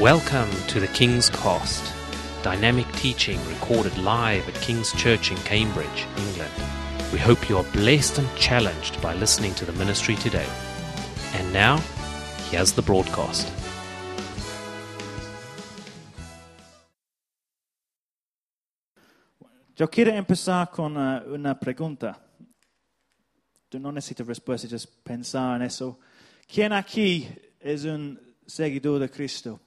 Welcome to the King's Cost, dynamic teaching recorded live at King's Church in Cambridge, England. We hope you are blessed and challenged by listening to the ministry today. And now, here's the broadcast. Yo quiero empezar con uh, una pregunta. No necesitas respuesta, just pensar en eso. ¿Quién aquí es un seguidor de Cristo?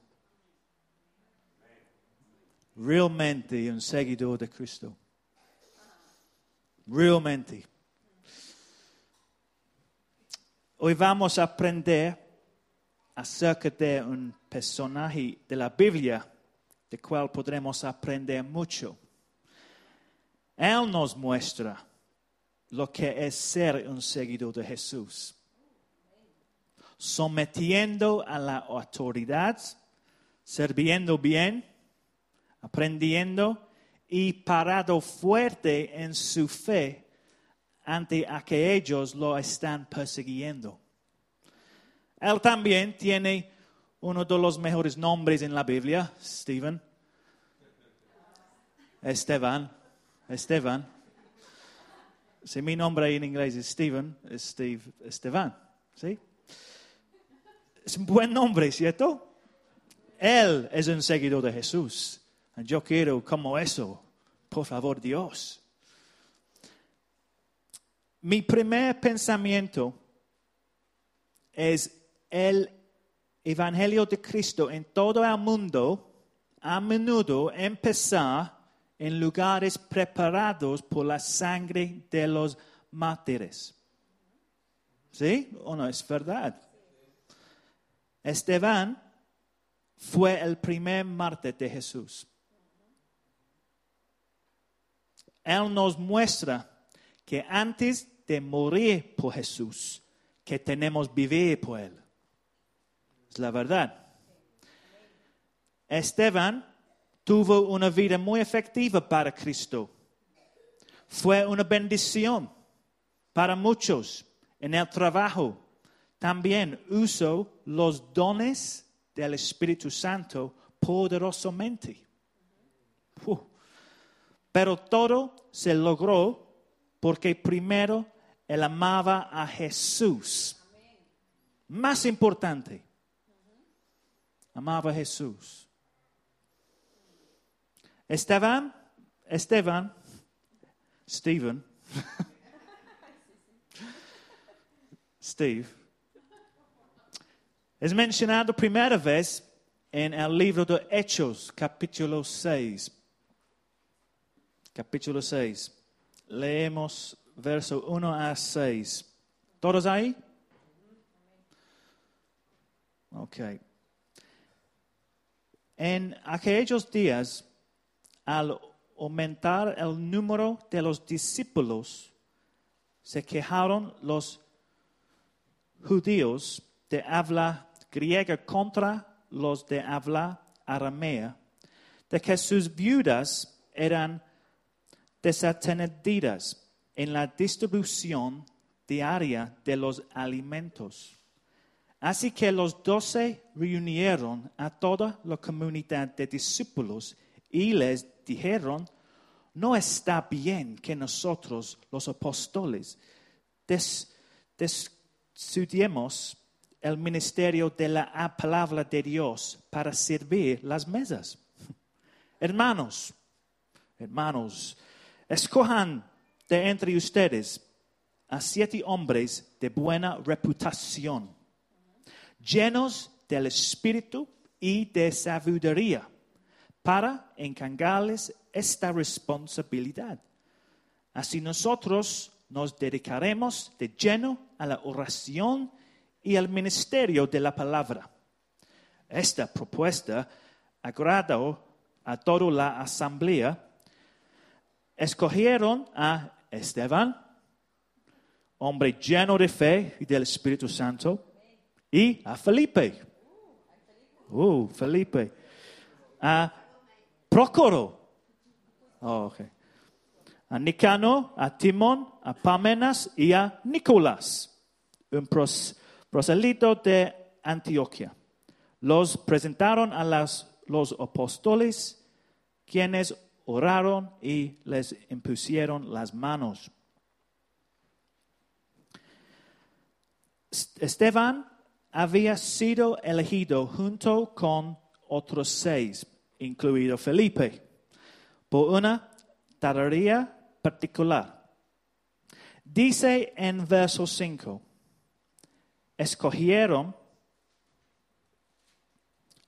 Realmente un seguidor de Cristo. Realmente. Hoy vamos a aprender acerca de un personaje de la Biblia, del cual podremos aprender mucho. Él nos muestra lo que es ser un seguidor de Jesús. Sometiendo a la autoridad, sirviendo bien, aprendiendo y parado fuerte en su fe ante a que ellos lo están persiguiendo. Él también tiene uno de los mejores nombres en la Biblia, Stephen. Esteban. Esteban. Si mi nombre en inglés es Stephen, es Steve Esteban. ¿Sí? Es un buen nombre, ¿cierto? Él es un seguidor de Jesús. Yo quiero como eso. Por favor, Dios. Mi primer pensamiento es el Evangelio de Cristo en todo el mundo a menudo empezar en lugares preparados por la sangre de los mártires. ¿Sí o no es verdad? Esteban fue el primer mártir de Jesús. Él nos muestra que antes de morir por Jesús, que tenemos vivir por Él. Es la verdad. Esteban tuvo una vida muy efectiva para Cristo. Fue una bendición para muchos en el trabajo. También usó los dones del Espíritu Santo poderosamente. Pero todo se logró porque primero él amaba a Jesús. Más importante, amaba a Jesús. Esteban, Esteban, Stephen, Steve, es mencionado primera vez en el libro de Hechos, capítulo 6. Capítulo 6. Leemos verso 1 a 6. ¿Todos ahí? Ok. En aquellos días, al aumentar el número de los discípulos, se quejaron los judíos de habla griega contra los de habla aramea, de que sus viudas eran desatendidas en la distribución diaria de los alimentos. Así que los doce reunieron a toda la comunidad de discípulos y les dijeron, no está bien que nosotros, los apóstoles, destudiemos el ministerio de la palabra de Dios para servir las mesas. Hermanos, hermanos, escojan de entre ustedes a siete hombres de buena reputación, llenos del espíritu y de sabiduría, para encargarles esta responsabilidad. Así nosotros nos dedicaremos de lleno a la oración y al ministerio de la palabra. Esta propuesta agradó a toda la asamblea. Escogieron a Esteban, hombre lleno de fe y del Espíritu Santo, y a Felipe. Uh, Felipe. A Procoro. Oh, okay. A Nicano, a Timón, a Pamenas y a Nicolás, un pros, proselito de Antioquia. Los presentaron a los apóstoles, quienes oraron y les impusieron las manos. Esteban había sido elegido junto con otros seis, incluido Felipe, por una tarea particular. Dice en verso 5, escogieron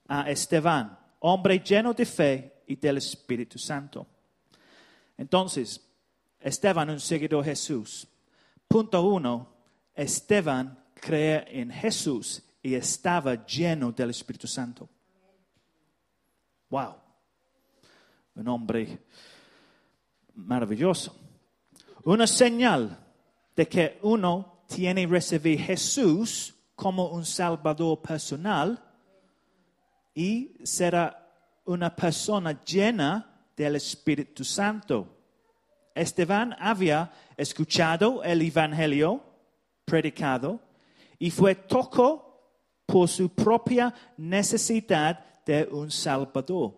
a Esteban, hombre lleno de fe y del Espíritu Santo. Entonces, Esteban, un seguidor de Jesús. Punto uno, Esteban creía en Jesús y estaba lleno del Espíritu Santo. Wow. Un hombre maravilloso. Una señal de que uno tiene recibir Jesús como un Salvador personal y será una persona llena del Espíritu Santo. Esteban había escuchado el Evangelio predicado y fue tocado por su propia necesidad de un Salvador.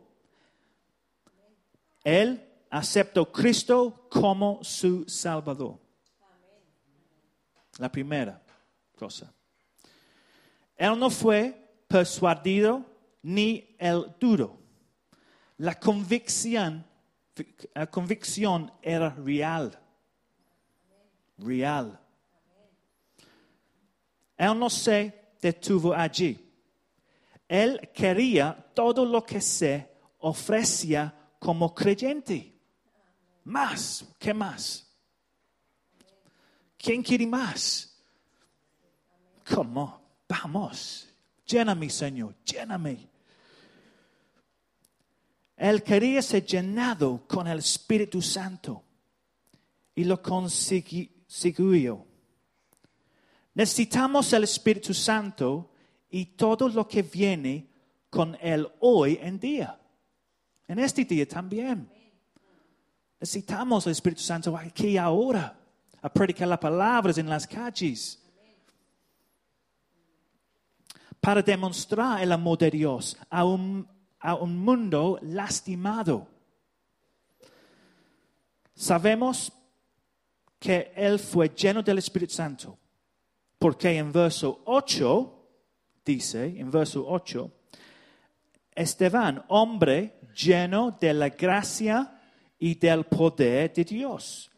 Él aceptó a Cristo como su Salvador. La primera cosa. Él no fue persuadido ni el duro. La convicción, era real. Real. Él no se detuvo allí. Él quería todo lo que se ofrecía como creyente. Más, ¿qué más? ¿Quién quiere más? ¿Cómo? Vamos. Lléname, Señor, lléname. Él quería ser llenado con el Espíritu Santo y lo consiguió. Necesitamos el Espíritu Santo y todo lo que viene con Él hoy en día. En este día también. Necesitamos el Espíritu Santo aquí ahora, a predicar las palabras en las calles. Para demostrar el amor de Dios a un, a un mundo lastimado. Sabemos que Él fue lleno del Espíritu Santo, porque en verso 8 dice, en verso 8, Esteban, hombre lleno de la gracia y del poder de Dios,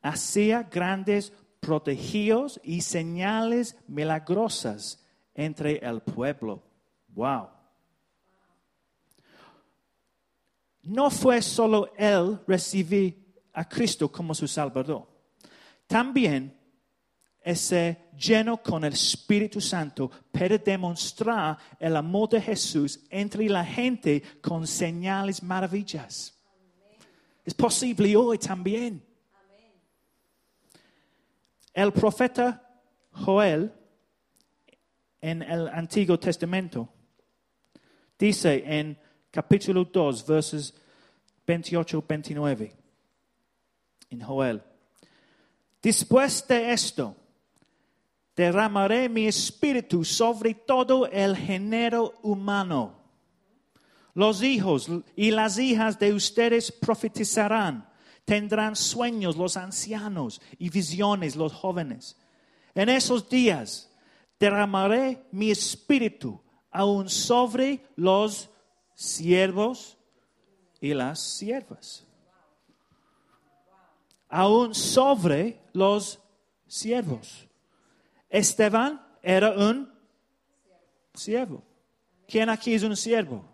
hacía grandes prodigios y señales milagrosas entre el pueblo. Wow. No fue solo él recibir a Cristo como su Salvador. También ese lleno con el Espíritu Santo para demostrar el amor de Jesús entre la gente con señales maravillas. Es posible hoy también. El profeta Joel en el Antiguo Testamento dice en capítulo 2, versos 28-29, en Joel, después de esto, derramaré mi espíritu sobre todo el género humano. Los hijos y las hijas de ustedes profetizarán, tendrán sueños los ancianos y visiones los jóvenes. En esos días derramaré mi espíritu aún sobre los siervos y las siervas. Aún sobre los siervos. Esteban era un siervo. ¿Quién aquí es un siervo?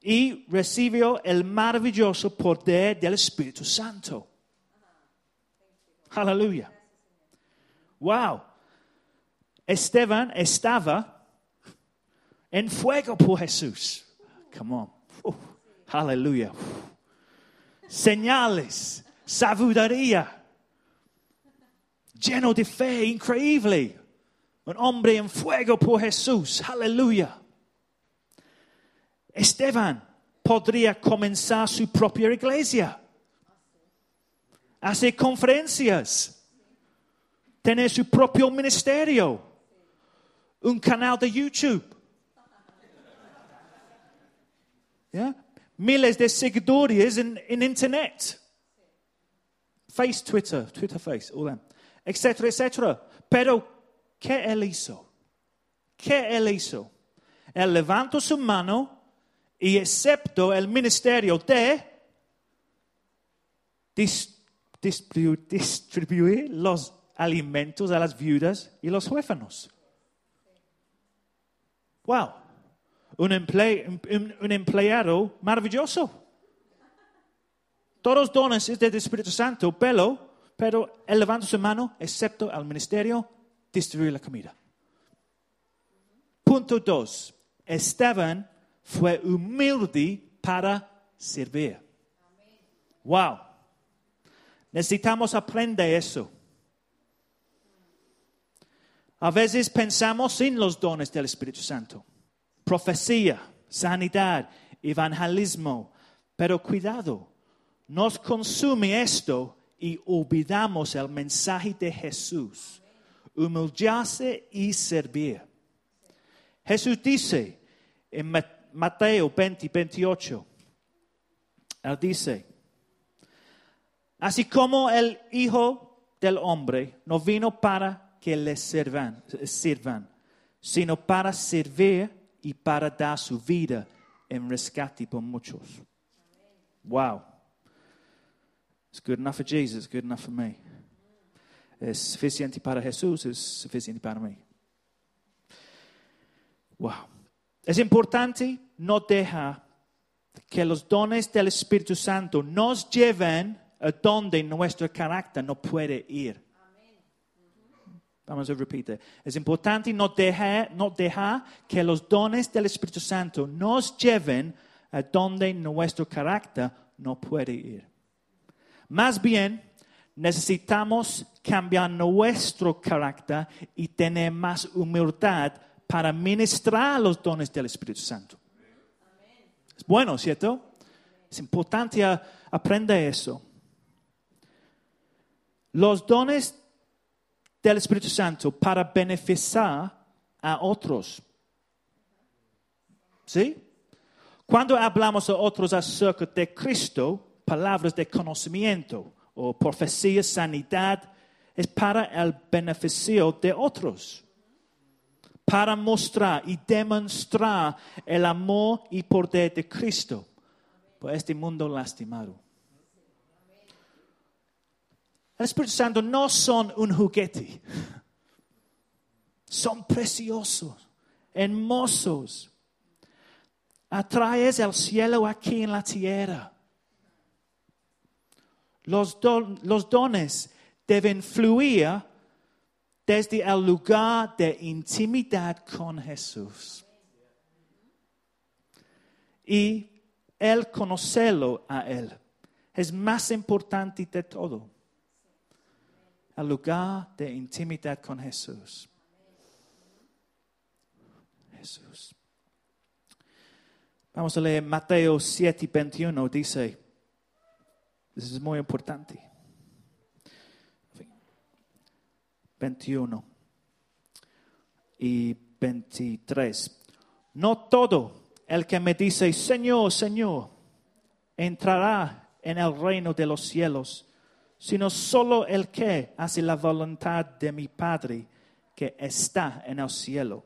Y recibió el maravilloso poder del Espíritu Santo. Aleluya. Wow. Esteban estaba en fuego por Jesús. Come on. Aleluya. Señales, sabiduría lleno de fe, increíble. Un hombre en fuego por Jesús. Aleluya. Esteban podría comenzar su propia iglesia. Hacer conferencias. Tener su propio ministerio. un canal de YouTube. Miles de seguidores en, Internet. Face, Twitter, Twitter Face, all them, etcétera, etcétera. Pero, ¿qué él hizo? ¿Qué él hizo? Él levantó su mano y aceptó el ministerio de dis- distribu- distribuir los alimentos a las viudas y los huérfanos. Wow. Un, emple- un- un empleado maravilloso. Todos dones es del Espíritu Santo, pero, pero él levanta su mano, excepto al ministerio, distribuir la comida. Punto dos. Esteban fue humilde para servir. Wow. Necesitamos aprender eso. A veces pensamos en los dones del Espíritu Santo. Profecía, sanidad, evangelismo. Pero cuidado, nos consume esto y olvidamos el mensaje de Jesús. Humillarse y servir. Jesús dice en Ma- Mateo 20, 28, Él dice, así como el Hijo del Hombre no vino para que le sirvan, sino para servir y para dar su vida en rescate por muchos. Wow. It's good enough for Jesus, good enough for me. Es suficiente para Jesús, es suficiente para mí. Wow. Es importante no dejar que los dones del Espíritu Santo nos lleven a donde nuestro carácter no puede ir. Vamos a repetir. Es importante no dejar, no dejar que los dones del Espíritu Santo nos lleven a donde nuestro carácter no puede ir. Más bien, necesitamos cambiar nuestro carácter y tener más humildad para ministrar los dones del Espíritu Santo. Es bueno, ¿cierto? Es importante aprender eso. Los dones del Espíritu Santo para beneficiar a otros. ¿Sí? Cuando hablamos a otros acerca de Cristo, palabras de conocimiento o profecía, sanidad, es para el beneficio de otros. Para mostrar y demostrar el amor y poder de Cristo por este mundo lastimado. El Espíritu Santo no son un juguete. Son preciosos, hermosos. Atraes el cielo aquí en la tierra. Los, don- los dones deben fluir desde el lugar de intimidad con Jesús. Y el conocerlo a Él es más importante de todo. El lugar de intimidad con Jesús. Jesús. Vamos a leer Mateo 7, 21. Dice, eso es muy importante. 21 y 23. No todo el que me dice, Señor, Señor, entrará en el reino de los cielos, sino solo el que hace la voluntad de mi Padre que está en el cielo.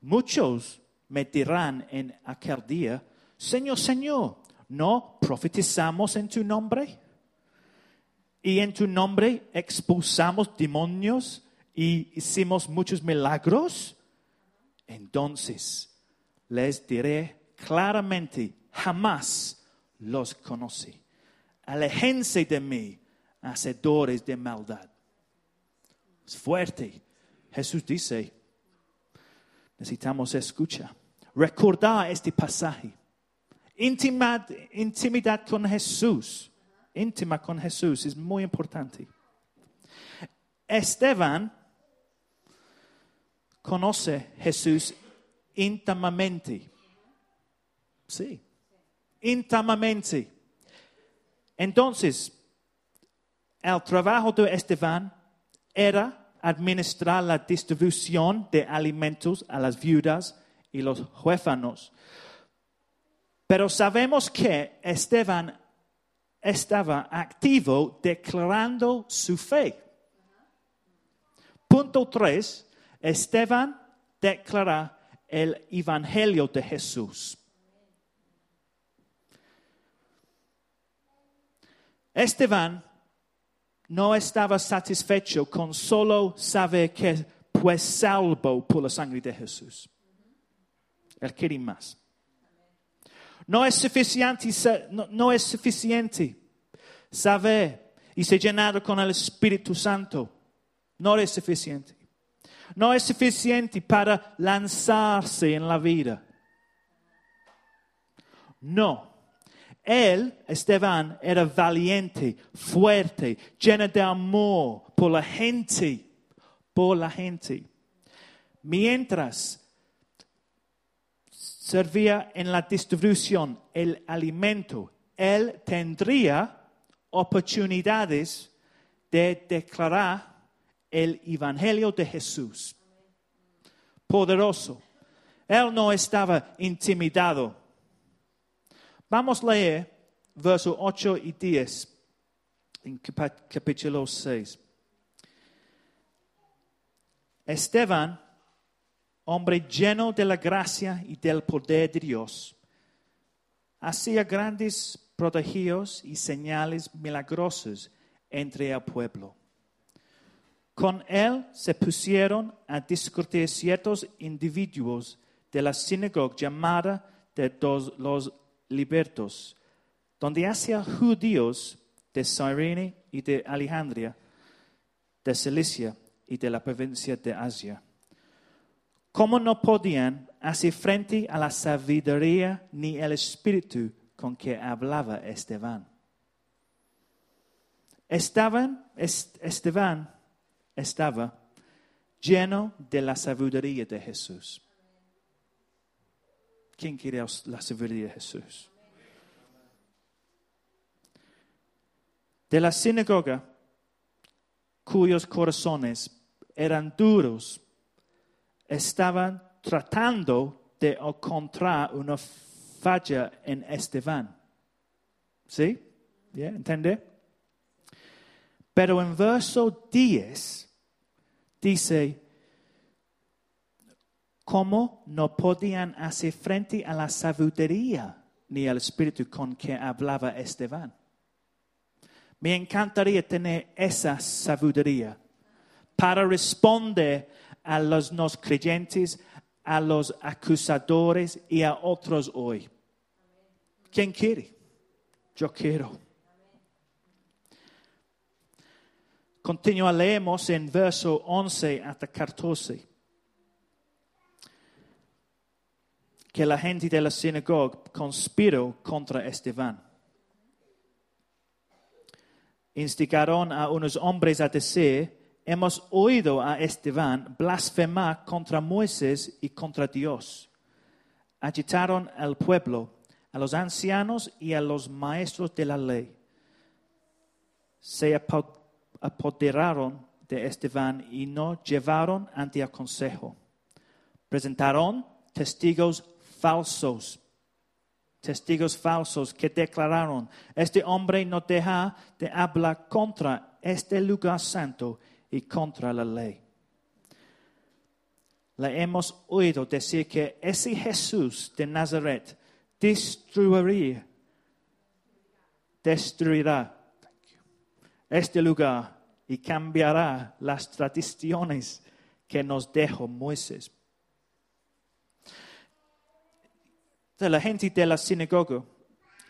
Muchos me dirán en aquel día, Señor, Señor, ¿no profetizamos en tu nombre? Y en tu nombre expulsamos demonios y hicimos muchos milagros. Entonces les diré claramente, jamás los conocí. Aléjense de mí, hacedores de maldad. Es fuerte. Jesús dice, necesitamos escuchar. Recordar este pasaje. Intimidad, intimidad con Jesús. Íntima con Jesús es muy importante. Esteban conoce Jesús íntimamente. Sí, íntimamente. Entonces, el trabajo de Esteban era administrar la distribución de alimentos a las viudas y los huérfanos. Pero sabemos que Esteban estaba activo declarando su fe. Punto 3. Esteban declara el Evangelio de Jesús. Esteban no estaba satisfecho con solo saber que fue salvo por la sangre de Jesús. Él quería más. No es suficiente, no, no es suficiente saber y ser llenado con el Espíritu Santo. No es suficiente. No es suficiente para lanzarse en la vida. No. Él, Esteban, era valiente, fuerte, lleno de amor por la gente, por la gente. Mientras servía en la distribución el alimento, él tendría oportunidades de declarar el Evangelio de Jesús. Poderoso. Él no estaba intimidado. Vamos a leer versos 8 y 10 en capítulo 6. Esteban, hombre lleno de la gracia y del poder de Dios, hacía grandes prodigios y señales milagrosos entre el pueblo. Con él se pusieron a discutir ciertos individuos de la sinagoga llamada de los libertos, donde hacía judíos de Cyrene y de Alejandría, de Cilicia y de la provincia de Asia. ¿Cómo no podían hacer frente a la sabiduría ni el espíritu con que hablaba Esteban? Esteban, Esteban estaba lleno de la sabiduría de Jesús. ¿Quién quiere la sabiduría de Jesús? De la sinagoga, cuyos corazones eran duros, estaban tratando de encontrar una falla en Esteban. ¿Sí? ¿Entiende? Pero en verso 10 dice, ¿cómo no podían hacer frente a la sabiduría ni al espíritu con que hablaba Esteban? Me encantaría tener esa sabiduría para responder a los no creyentes, a los acusadores y a otros hoy. ¿Quién quiere? Yo quiero. Continúa, leemos en verso 11 hasta 14. Que la gente de la sinagoga conspiró contra Esteban. Instigaron a unos hombres a decir, hemos oído a Esteban blasfemar contra Moisés y contra Dios. Agitaron al pueblo, a los ancianos y a los maestros de la ley. Se apoderaron de Esteban y no llevaron ante el consejo. Presentaron testigos falsos, testigos falsos que declararon, este hombre no deja de hablar contra este lugar santo y contra la ley. Le hemos oído decir que ese Jesús de Nazaret destruiría, destruirá este lugar y cambiará las tradiciones que nos dejó Moisés. La gente de la sinagoga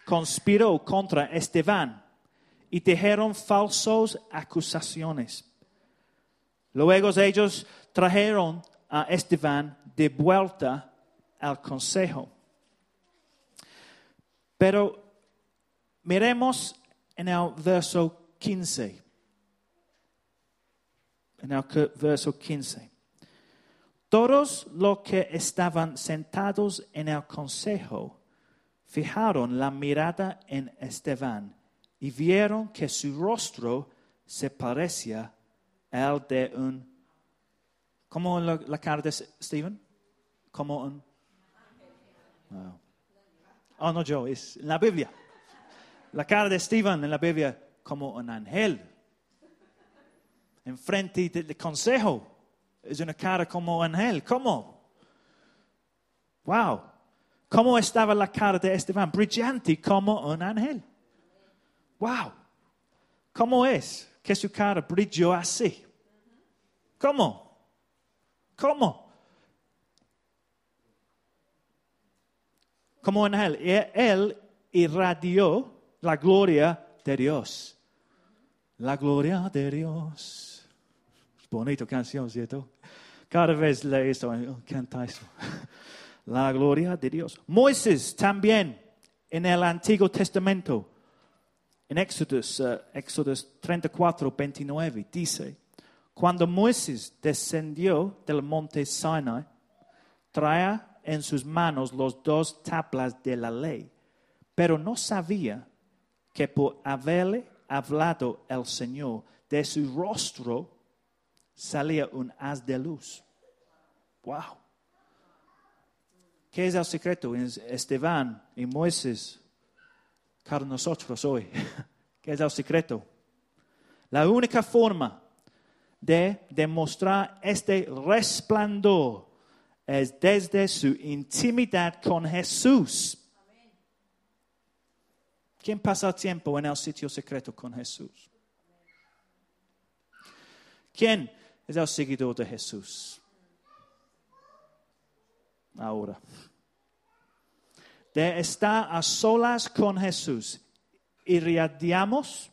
conspiró contra Esteban y dijeron falsas acusaciones. Luego ellos trajeron a Esteban de vuelta al consejo. Pero miremos en el verso 15. En el verso 15. Todos los que estaban sentados en el consejo fijaron la mirada en Esteban y vieron que su rostro se parecía al de un ¿Cómo la, la cara de Stephen? Como un... Wow. Oh, no, yo, es en la Biblia. La cara de Stephen en la Biblia como un ángel. Enfrente del consejo es una cara como un ángel. ¿Cómo? Wow. ¿Cómo estaba la cara de Esteban? Brillante como un ángel. Wow. ¿Cómo es que su cara brilló así? ¿Cómo? ¿Cómo? Como un ángel. Él irradió la gloria de Dios. La gloria de Dios. Bonito canción, ¿cierto? Cada vez le esto, canta eso. La gloria de Dios. Moisés también en el Antiguo Testamento, en Éxodos, uh, Éxodos 34, 29, dice, cuando Moisés descendió del monte Sinai, traía en sus manos los dos tablas de la ley, pero no sabía que por haberle hablado el Señor, de su rostro salía un haz de luz. Wow. ¿Qué es el secreto Esteban y Moisés para nosotros hoy? ¿Qué es el secreto? La única forma de demostrar este resplandor es desde su intimidad con Jesús. ¿Quién pasa tiempo en el sitio secreto con Jesús? ¿Quién es el seguidor de Jesús? Ahora. De estar a solas con Jesús. Irradiamos,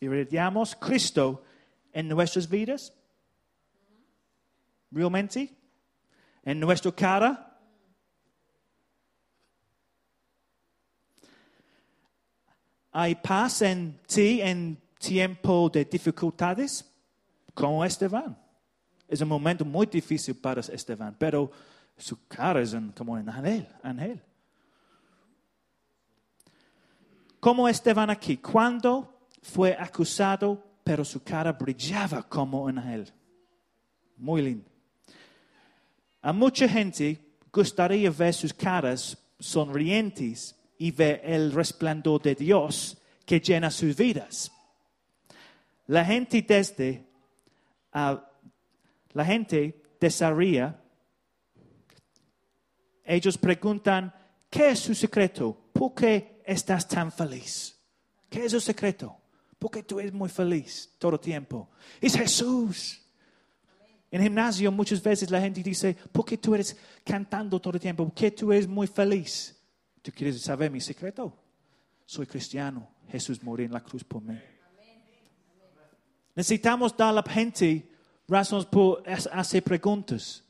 irradiamos Cristo en nuestras vidas. Realmente. En nuestra cara hay paz en ti en tiempo de dificultades, como Esteban. Es un momento muy difícil para Esteban, pero su cara es como un ángel, ángel. Como Esteban aquí, cuando fue acusado, pero su cara brillaba como un ángel. Muy lindo. A mucha gente gustaría ver sus caras sonrientes y ve el resplandor de Dios que llena sus vidas. La gente desde la gente desearía, ellos preguntan, ¿qué es su secreto? ¿Por qué estás tan feliz? ¿Qué es su secreto? ¿Por qué tú eres muy feliz todo el tiempo? Es Jesús. En gimnasio muchas veces la gente dice, ¿por qué tú eres cantando todo el tiempo? ¿Por qué tú eres muy feliz? ¿Tú quieres saber mi secreto? Soy cristiano. Jesús murió en la cruz por mí. Necesitamos dar a la gente razones por hacer preguntas.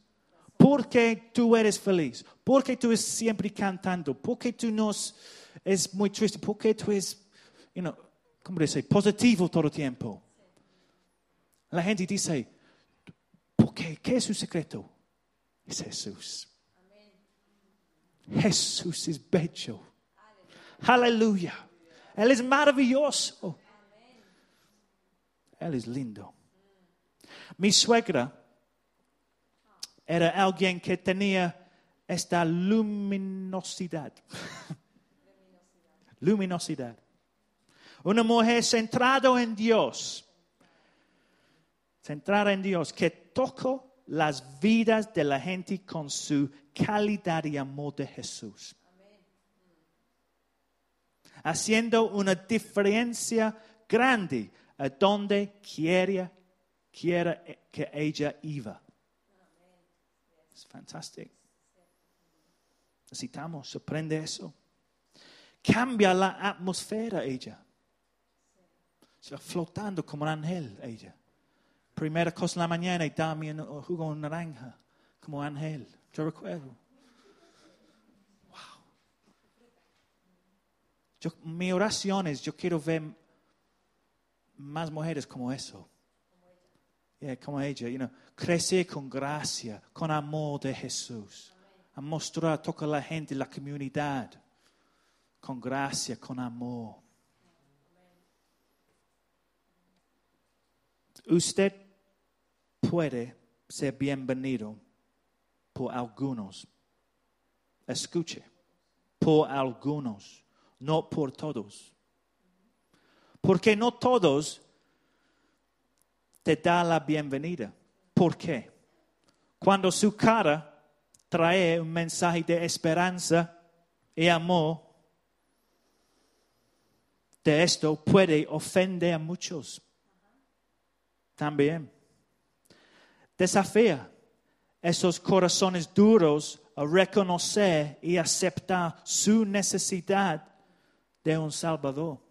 ¿Por qué tú eres feliz? ¿Por qué tú eres siempre cantando? ¿Por qué tú no es muy triste? ¿Por qué tú eres, you know, ¿cómo dice? Positivo todo el tiempo. La gente dice, ¿por qué? ¿Qué es su secreto? Es Jesús. Jesús es bello. Aleluya. Él es maravilloso. Él es lindo. Mi suegra era alguien que tenía esta luminosidad. luminosidad. Una mujer centrada en Dios. Centrada en Dios, que tocó las vidas de la gente con su calidad y amor de Jesús. Haciendo una diferencia grande a donde quiera, quiera que ella iba. Es fantástico. Necesitamos aprender eso. Cambia la atmósfera ella. Se flotando como un ángel ella. Primera cosa en la mañana y dame un jugo naranja como ángel. Yo recuerdo. Wow. mi oración yo quiero ver más mujeres como eso. como ella, you know, crecer con gracia, con amor de Jesús. A mostrar, tocar a la gente, la comunidad, con gracia, con amor. Usted puede ser bienvenido por algunos. Escuche, por algunos, no por todos. Porque no todos te dan la bienvenida. ¿Por qué? Cuando su cara trae un mensaje de esperanza y amor, de esto puede ofender a muchos. También. Desafía esos corazones duros a reconocer y aceptar su necesidad de un Salvador.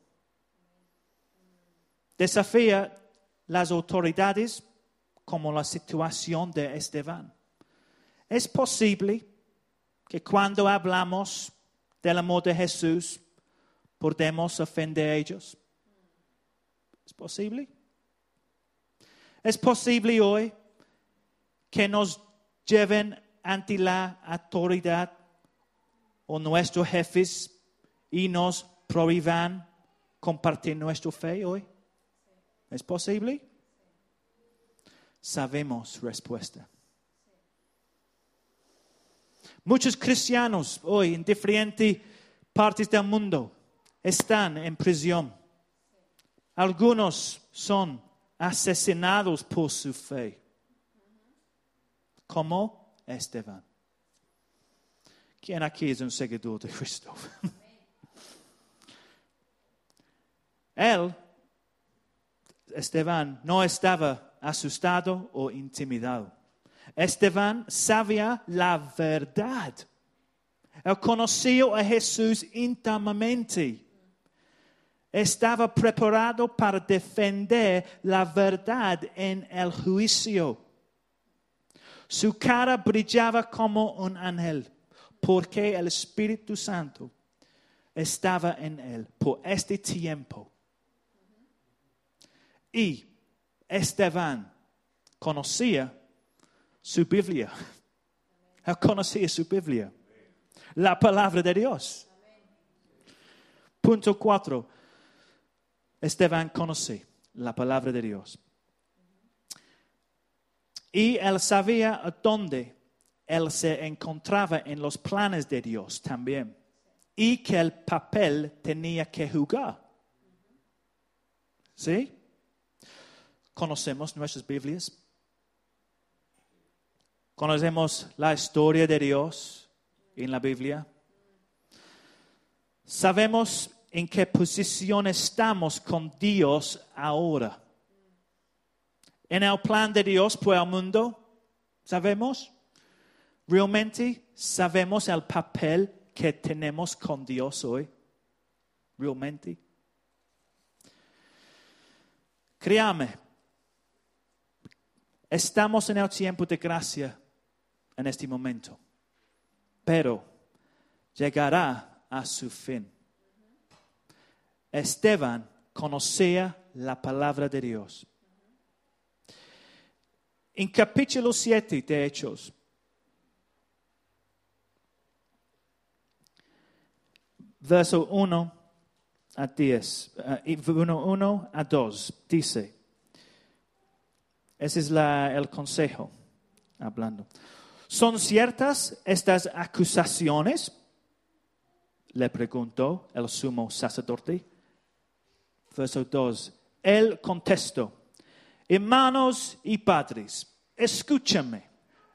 Desafía las autoridades como la situación de Esteban. Es posible que cuando hablamos del amor de Jesús podemos ofender a ellos. ¿Es posible? Es posible hoy que nos lleven ante la autoridad o nuestros jefes y nos prohíban compartir nuestra fe hoy? ¿Es posible? Sabemos respuesta. Muchos cristianos hoy en diferentes partes del mundo están en prisión. Algunos son asesinados por su fe, como Esteban. ¿Quién aquí es un seguidor de Cristo? Él, Esteban, no estaba asustado o intimidado. Esteban sabía la verdad. Él conocía a Jesús íntimamente. Estaba preparado para defender la verdad en el juicio. Su cara brillaba como un ángel, porque el Espíritu Santo estaba en él por este tiempo. Y Esteban conocía su Biblia. Él conocía su Biblia. La palabra de Dios. Punto cuatro. Esteban conoce la palabra de Dios. Y él sabía dónde él se encontraba en los planes de Dios también. Y que el papel tenía que jugar. ¿Sí? Conocemos nuestras Biblias. Conocemos la historia de Dios en la Biblia. Sabemos en qué posición estamos con Dios ahora. En el plan de Dios para el mundo, ¿sabemos? ¿Realmente sabemos el papel que tenemos con Dios hoy? ¿Realmente? Créame, estamos en el tiempo de gracia en este momento, pero llegará a su fin. Esteban conocía la palabra de Dios. En capítulo 7 de Hechos, verso 1 a 10, 1 a 2, dice, ese es el consejo hablando. ¿Son ciertas estas acusaciones? Le preguntó el sumo sacerdote verso 2. Él contestó, hermanos y padres, escúchame,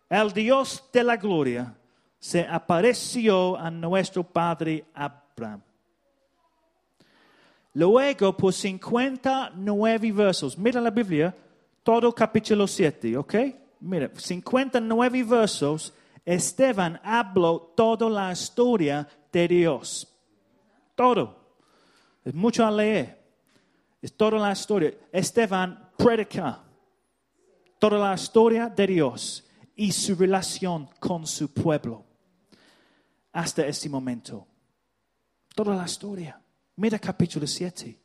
el Dios de la gloria se apareció a nuestro padre Abraham. Luego, por 59 versos, mira la Biblia, todo capítulo 7, ¿ok? Mira, 59 versos, Esteban habló toda la historia de Dios. Todo. Es mucho a leer. Es toda la historia. Esteban predica toda la historia de Dios y su relación con su pueblo hasta este momento. Toda la historia. Mira capítulo 7.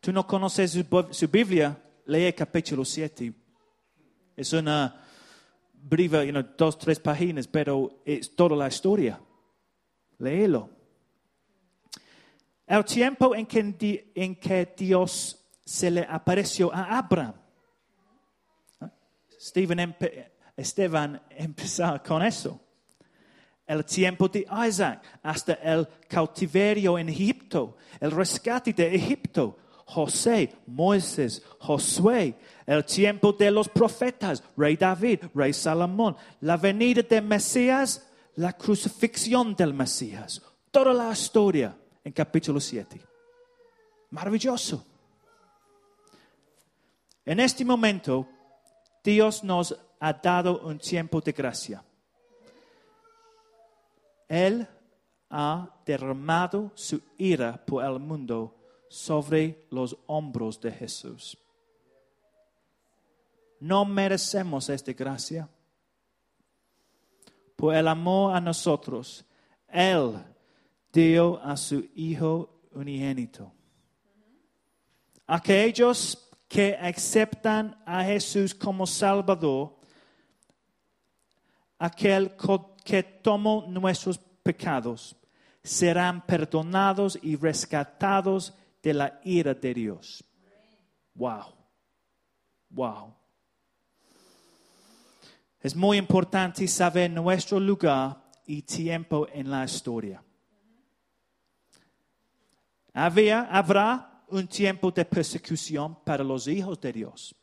Tú no conoces su, Biblia, lee capítulo 7. Es una breve, dos, tres páginas, pero es toda la historia. Léelo. El tiempo en que, Dios se le apareció a Abraham. Stephen Esteban empezó con eso. El tiempo de Isaac hasta el cautiverio en Egipto, el rescate de Egipto, José, Moisés, Josué, el tiempo de los profetas, rey David, rey Salomón, la venida del Mesías, la crucifixión del Mesías, toda la historia en capítulo 7. Maravilloso. En este momento, Dios nos ha dado un tiempo de gracia. Él ha derramado su ira por el mundo sobre los hombros de Jesús. No merecemos esta gracia. Por el amor a nosotros, Él dio a su Hijo unigénito. Aquellos que aceptan a Jesús como Salvador, aquel que tomó nuestros pecados, serán perdonados y rescatados de la ira de Dios. Wow. Wow. Es muy importante saber nuestro lugar y tiempo en la historia. Había, habrá un tiempo de persecución para los hijos de Dios.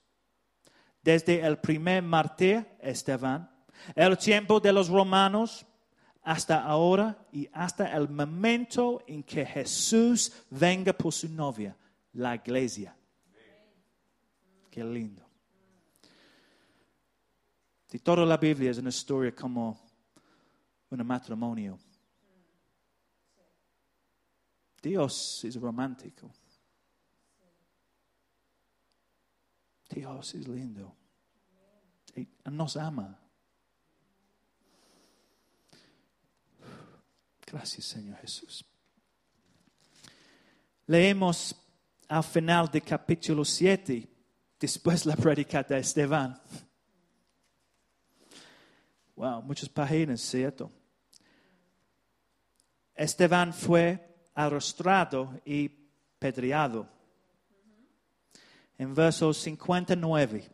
Desde el primer mártir, Esteban, el tiempo de los romanos, hasta ahora y hasta el momento en que Jesús venga por su novia, la iglesia. Qué lindo. Y toda la Biblia es una historia como un matrimonio. Dios es romántico. Dios es lindo. Y nos ama. Gracias, Señor Jesús. Leemos al final del capítulo 7, después la predicata de Esteban. Wow, muchas páginas, ¿cierto? Esteban fue arrastrado y pedreado. En verso 59,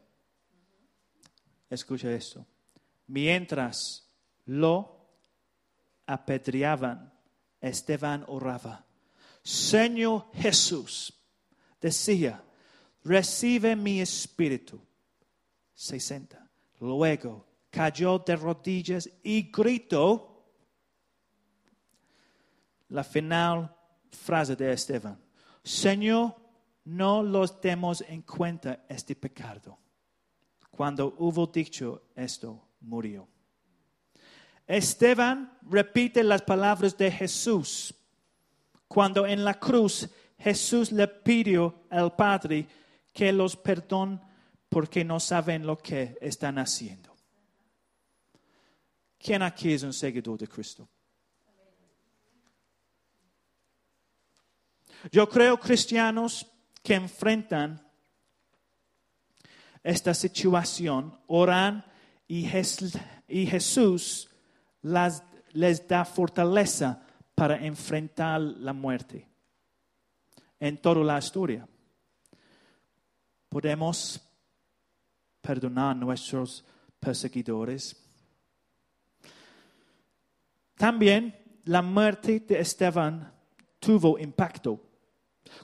escucha esto. Mientras lo apedreaban, Esteban oraba. Señor Jesús, decía, recibe mi espíritu. 60. Luego cayó de rodillas y gritó la final frase de Esteban. Señor, no los demos en cuenta este pecado. Cuando hubo dicho esto, murió. Esteban repite las palabras de Jesús. Cuando en la cruz Jesús le pidió al Padre que los perdone porque no saben lo que están haciendo. ¿Quién aquí es un seguidor de Cristo? Yo creo cristianos que enfrentan esta situación, oran y, Jes- y Jesús las- les da fortaleza para enfrentar la muerte en toda la historia. Podemos perdonar a nuestros perseguidores. También la muerte de Esteban tuvo impacto.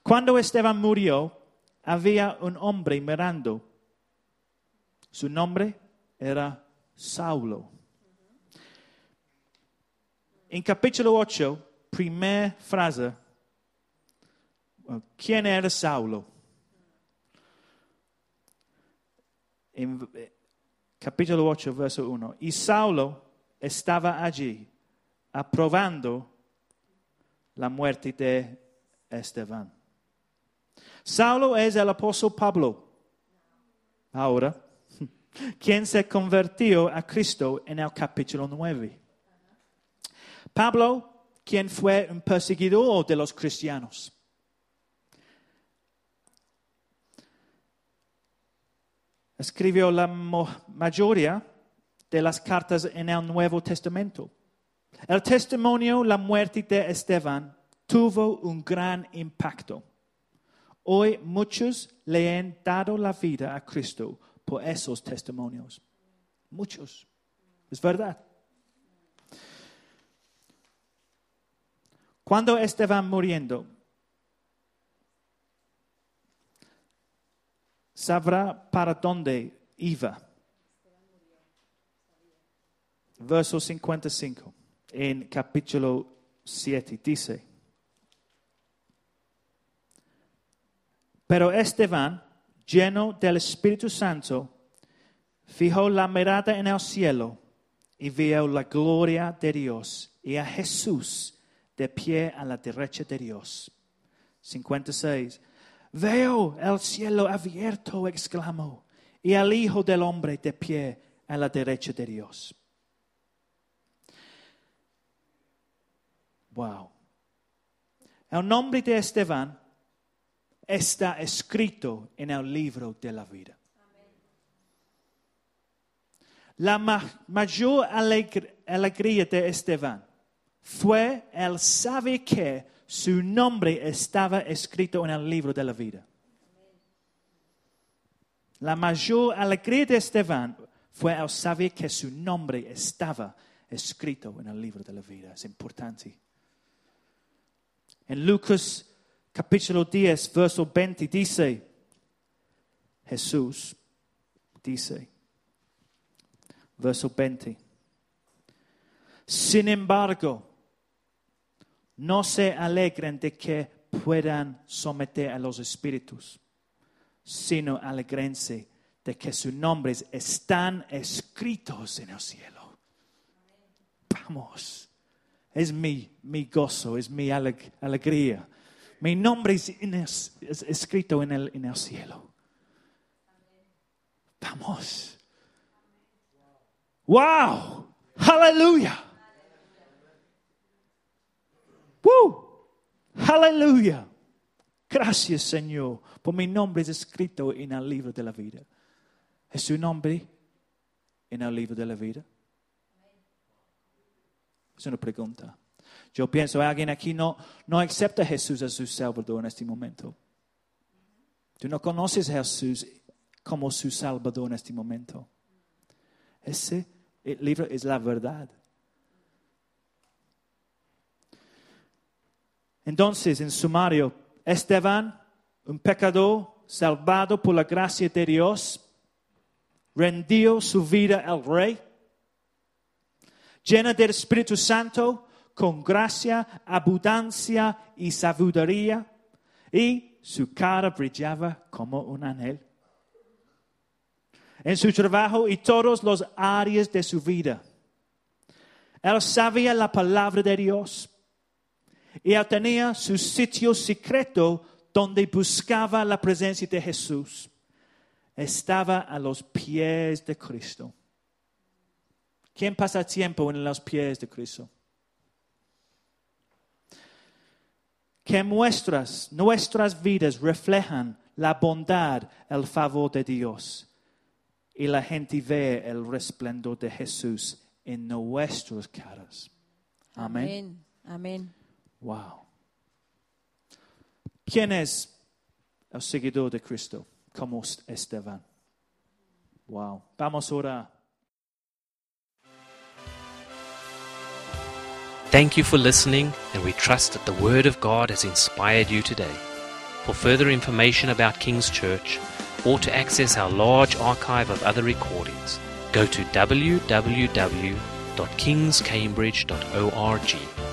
Cuando Esteban murió, había un hombre mirando. Su nombre era Saulo. En capítulo 8, primera frase, ¿quién era Saulo? En eh, capítulo 8, verso 1. Y Saulo estaba allí aprobando la muerte de Esteban. Saulo es el apóstol Pablo. Ahora, quien se convirtió a Cristo en capítulo 9. Pablo, quien fue un perseguidor de los cristianos. Escribió la mayoría de las cartas en el Nuevo Testamento. El testimonio, la muerte de Esteban, tuvo un gran impacto. Hoy muchos le han dado la vida a Cristo por esos testimonios. Muchos. Es verdad. Cuando estaban muriendo, sabrá para dónde iba. Verso 55 en capítulo 7 dice, pero Esteban, lleno del Espíritu Santo, fijó la mirada en el cielo y vio la gloria de Dios y a Jesús de pie a la derecha de Dios. 56. Veo el cielo abierto, exclamó, y al Hijo del Hombre de pie a la derecha de Dios. Wow. El nombre de Esteban está escrito en el libro de la vida. La mayor alegría de Esteban fue el saber que su nombre estaba escrito en el libro de la vida. La mayor alegría de Esteban fue el saber que su nombre estaba escrito en el libro de la vida. Es importante. En Lucas capítulo 10, verso 20 dice, Jesús dice, verso 20, sin embargo, no se alegren de que puedan someter a los espíritus, sino alegrense de que sus nombres están escritos en el cielo. Vamos, es mi, mi gozo, es mi alegría. Mi nombre es, escrito en el, en el cielo. Vamos. Wow. Aleluya. ¡Woo! Aleluya. Gracias, Señor, por mi nombre es escrito en el libro de la vida. ¿Es su nombre en el libro de la vida? Es una pregunta. Yo pienso, alguien aquí no, no acepta a Jesús as su Salvador en este momento. Tú no conoces a Jesús como su Salvador en este momento. Ese libro es la verdad. Entonces, en sumario, Esteban, un pecador salvado por la gracia de Dios, rendió su vida al rey, llena del Espíritu Santo, con gracia, abundancia y sabiduría, y su cara brillaba como un ángel. En su trabajo y todos los áreas de su vida, él sabía la palabra de Dios él tenía su sitio secreto donde buscaba la presencia de Jesús. Estaba a los pies de Cristo. ¿Quién pasa tiempo en los pies de Cristo? Que nuestras, vidas reflejan la bondad, el favor de Dios. Y la gente ve el resplendor de Jesús en nuestras caras. Amén. Amén. Wow. ¿Quién es el seguidor de Cristo como Esteban? Wow. Vamos a orar. Thank you for listening, and we trust that the Word of God has inspired you today. For further information about King's Church, or to access our large archive of other recordings, go to www.kingscambridge.org.